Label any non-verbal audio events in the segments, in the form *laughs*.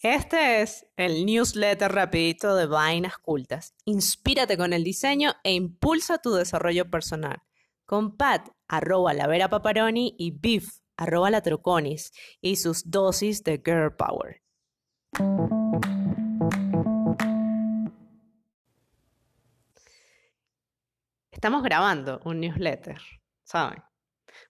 Este es el newsletter rapidito de Vainas Cultas. Inspírate con el diseño e impulsa tu desarrollo personal. Con Pat, arroba la Vera Paparoni y Biff, arroba la Troconis y sus dosis de Girl Power. Estamos grabando un newsletter, ¿saben?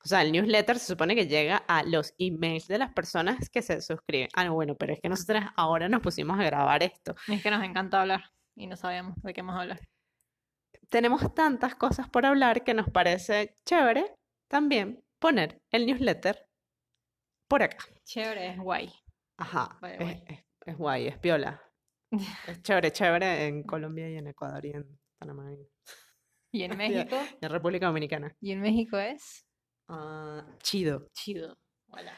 O sea, el newsletter se supone que llega a los emails de las personas que se suscriben. Ah, no, bueno, pero es que nosotros ahora nos pusimos a grabar esto. Es que nos encanta hablar y no sabemos de qué vamos a hablar. Tenemos tantas cosas por hablar que nos parece chévere también poner el newsletter por acá. Chévere, es guay. Ajá, es, guay. es- es guay, es piola. *laughs* Es chévere, chévere en Colombia y en Ecuador y en Panamá y *laughs* Y en México, en República Dominicana. y en México es Ah, chido. chido. Hola.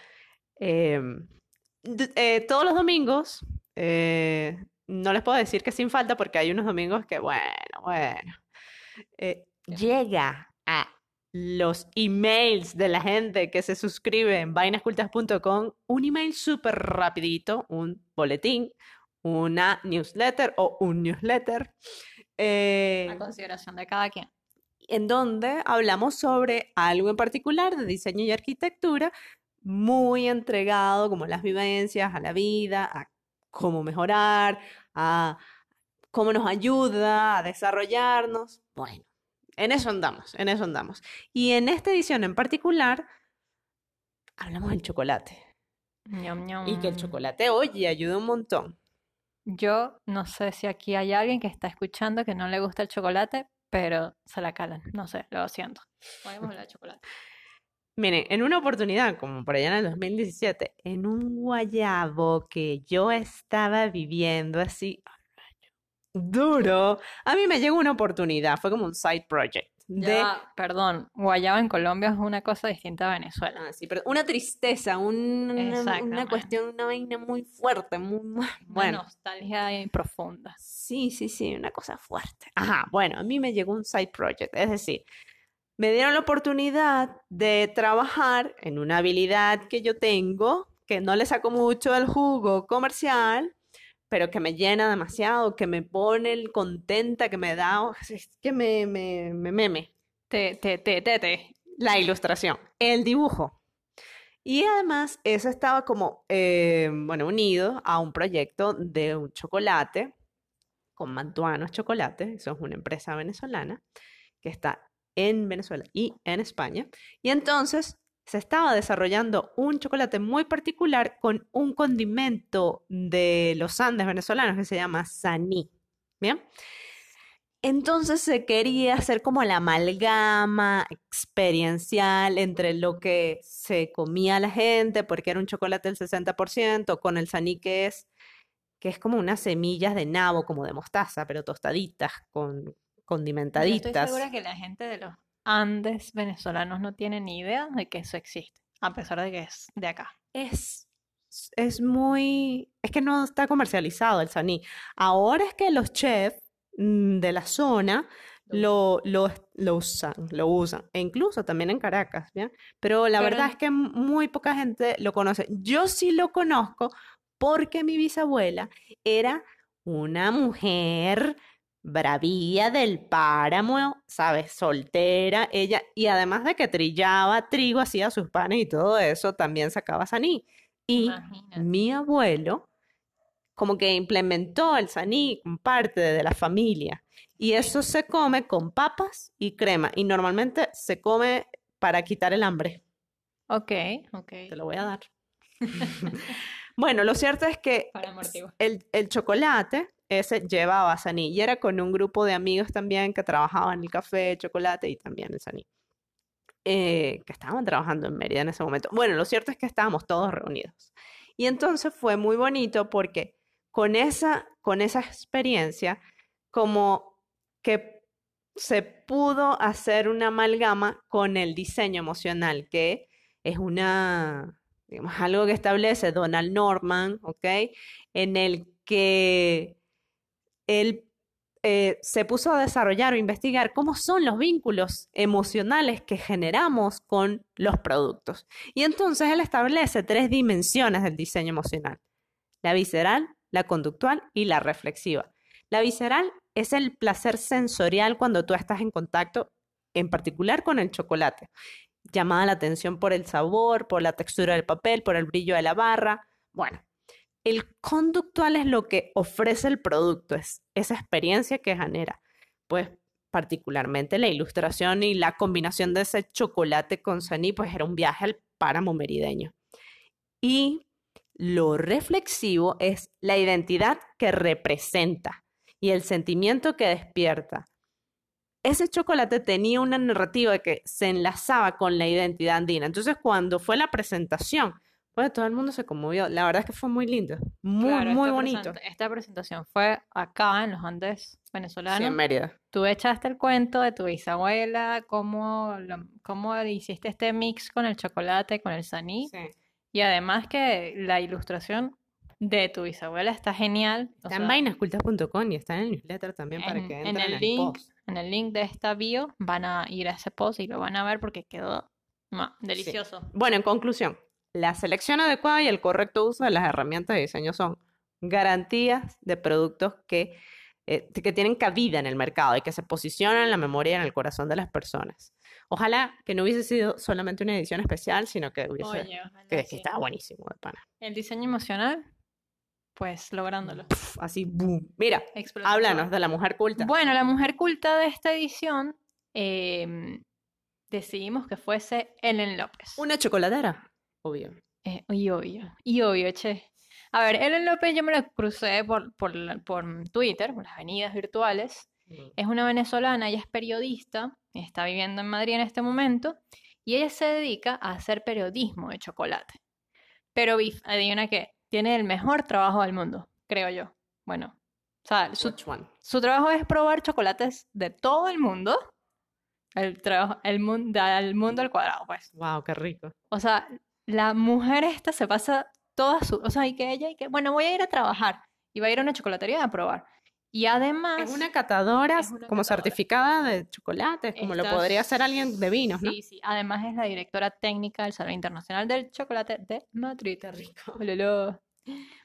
Em, d- eh, todos los domingos, eh, no les puedo decir que sin falta porque hay unos domingos que, bueno, bueno, eh, llega a los emails de la gente que se suscribe en vainascultas.com un email súper rapidito, un boletín, una newsletter o un newsletter. A consideración de cada quien. En donde hablamos sobre algo en particular de diseño y arquitectura, muy entregado como las vivencias, a la vida, a cómo mejorar, a cómo nos ayuda a desarrollarnos. Bueno, en eso andamos, en eso andamos. Y en esta edición en particular, hablamos del chocolate. Y que el chocolate, oye, ayuda un montón. Yo no sé si aquí hay alguien que está escuchando que no le gusta el chocolate, pero se la calan. No sé, lo siento. Podemos hablar de chocolate. Miren, en una oportunidad, como por allá en el 2017, en un guayabo que yo estaba viviendo así duro, a mí me llegó una oportunidad, fue como un side project de Ya, perdón, guayaba en Colombia es una cosa distinta a Venezuela. Ah, sí, pero una tristeza, un- una, una cuestión, una vaina muy fuerte, muy Una bueno. nostalgia ahí profunda. Sí, sí, sí, una cosa fuerte. Ajá, bueno, a mí me llegó un side project, es decir, me dieron la oportunidad de trabajar en una habilidad que yo tengo, que no le saco mucho del jugo comercial, pero que me llena demasiado, que me pone contenta, que me da, que me, me, me meme Te, te, te, te, te. la ilustración, el dibujo. Y además, eso estaba como, eh, bueno, unido a un proyecto de un chocolate con Mantuanos Chocolate, eso es una empresa venezolana que está en Venezuela y en España. Y entonces se estaba desarrollando un chocolate muy particular con un condimento de los Andes venezolanos que se llama saní. ¿Bien? Entonces se quería hacer como la amalgama experiencial entre lo que se comía la gente, porque era un chocolate del 60%, con el saní que es, que es como unas semillas de nabo, como de mostaza, pero tostaditas, con Yo estoy condimentaditas. segura que la gente de los Andes venezolanos no tiene ni idea de que eso existe, a pesar de que es de acá. Es, es muy, es que no está comercializado el saní. Ahora es que los chefs mm, de la zona lo, lo, lo usan, lo usan, e incluso también en Caracas, ¿bien? Pero la Pero verdad es que muy poca gente lo conoce. Yo sí lo conozco porque mi bisabuela era una mujer bravía del páramo, ¿sabes? Soltera, ella, y además de que trillaba trigo, hacía sus panes y todo eso, también sacaba saní. Y Imagínate. mi abuelo como que implementó el saní como parte de la familia. Y eso se come con papas y crema. Y normalmente se come para quitar el hambre. Ok, ok. Te lo voy a dar. *laughs* Bueno, lo cierto es que el, el chocolate ese llevaba saní. Y era con un grupo de amigos también que trabajaban en el café, chocolate y también el saní. eh, que estaban trabajando en Mérida en ese momento. Bueno, lo cierto es que estábamos todos reunidos. Y entonces fue muy bonito porque con esa, con esa experiencia, como que se pudo hacer una amalgama con el diseño emocional, que es una, digamos, algo que establece Donald Norman, ¿ok? En el que él eh, se puso a desarrollar o investigar cómo son los vínculos emocionales que generamos con los productos. Y entonces él establece tres dimensiones del diseño emocional. la visceral, la conductual y la reflexiva. La visceral es el placer sensorial cuando tú estás en contacto, en particular con el chocolate. Llamada la atención por el sabor, por la textura del papel, por el brillo de la barra. Bueno, el conductual es lo que ofrece el producto, es esa experiencia que genera. Pues particularmente la ilustración y la combinación de ese chocolate con saní, pues era un viaje al páramo merideño. Y lo reflexivo es la identidad que representa y el sentimiento que despierta. Ese chocolate tenía una narrativa que se enlazaba con la identidad andina. Entonces, cuando fue la presentación, pues todo el mundo se conmovió. La verdad es que fue muy lindo, muy, Claro, muy bonito. Esta presentación fue acá en los Andes Sí, venezolanos. en Mérida. Tú echaste el cuento de tu bisabuela, cómo, lo- cómo hiciste este mix con el chocolate, con el saní. Sí. Y además que la ilustración de tu bisabuela está genial. o Está en sea, vainascultas.com y está en el newsletter también para en, que en entren el al link, post. en el link de esta bio van a ir a ese post y lo van a ver porque quedó delicioso. Bueno, en conclusión, la selección adecuada y el correcto uso de las herramientas de diseño son garantías de productos que, eh, que tienen cabida en el mercado y que se posicionan en la memoria y en el corazón de las personas. Ojalá que no hubiese sido solamente una edición especial, sino que hubiese, Oye, que, estaba buenísimo de pana. El diseño emocional, pues lográndolo. Así, boom. Mira, háblanos de la mujer culta. Bueno, la mujer culta de esta edición em, decidimos que fuese Ellen López. Una chocolatera, obvio. Eh, y obvio, y obvio, che. A ver, Ellen López yo me la crucé por, por, por Twitter, por las avenidas virtuales. Es una venezolana, ella es periodista, está viviendo en Madrid en este momento, y ella se dedica a hacer periodismo de chocolate. Pero, Biff, adivina qué, tiene el mejor trabajo del mundo, creo yo. Bueno, o sea, su, su trabajo es probar chocolates de todo el mundo, el trabajo, el mundo, al mundo al cuadrado, pues. Wow, qué rico. O sea, la mujer esta se pasa toda su, o sea, y que ella, y que, bueno, voy a ir a trabajar, y va a ir a una chocolatería a probar. Y además... Es una catadora es una como catadora. certificada de chocolates, como lo podría ser alguien de vinos, ¿no? Sí, sí. Además es la directora técnica del Salón Internacional del Chocolate de Madrid. rico.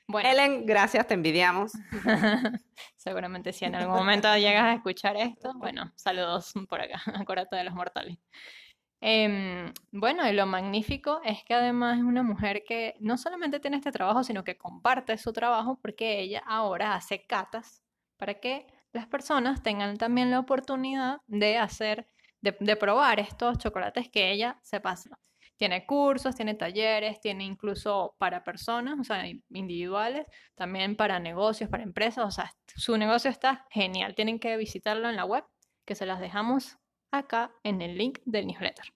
Bueno, Ellen, gracias, te envidiamos. *laughs* seguramente si en algún momento llegas a escuchar esto, bueno, saludos por acá, *laughs* acuérdate de los mortales. Em, bueno, y lo magnífico es que además es una mujer que no solamente tiene este trabajo, sino que comparte su trabajo porque ella ahora hace catas para que las personas tengan también la oportunidad de hacer, de, de probar estos chocolates que ella se pasa. Tiene cursos, tiene talleres, tiene incluso para personas, o sea, individuales, también para negocios, para empresas, o sea, su negocio está genial. Tienen que visitarlo en la web, que se las dejamos acá en el link del newsletter.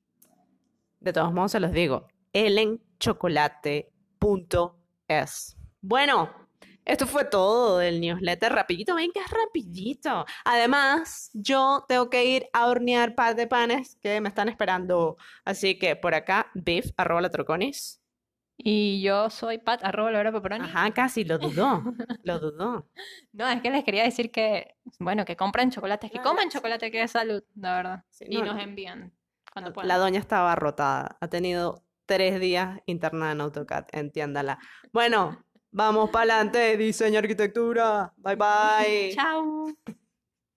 De todos modos, se los digo, ellenchocolate.es. Bueno, esto fue todo del newsletter. Rapidito, ven que es rapidito. Además, yo tengo que ir a hornear par de panes que me están esperando. Así que por acá, beef, arroba la troconis. Y yo soy Pat, arroba Laura Pepperoni. Ajá, casi, lo dudó, *laughs* lo dudó. No, es que les quería decir que, bueno, que compren chocolates, que coman chocolate que es salud, la verdad. Sí, Y no, nos no. envían cuando. La doña estaba rotada. Ha tenido tres días internada en AutoCAD, entiéndala. Bueno, *laughs* vamos para adelante, diseño arquitectura. Bye *laughs* bye. Chao.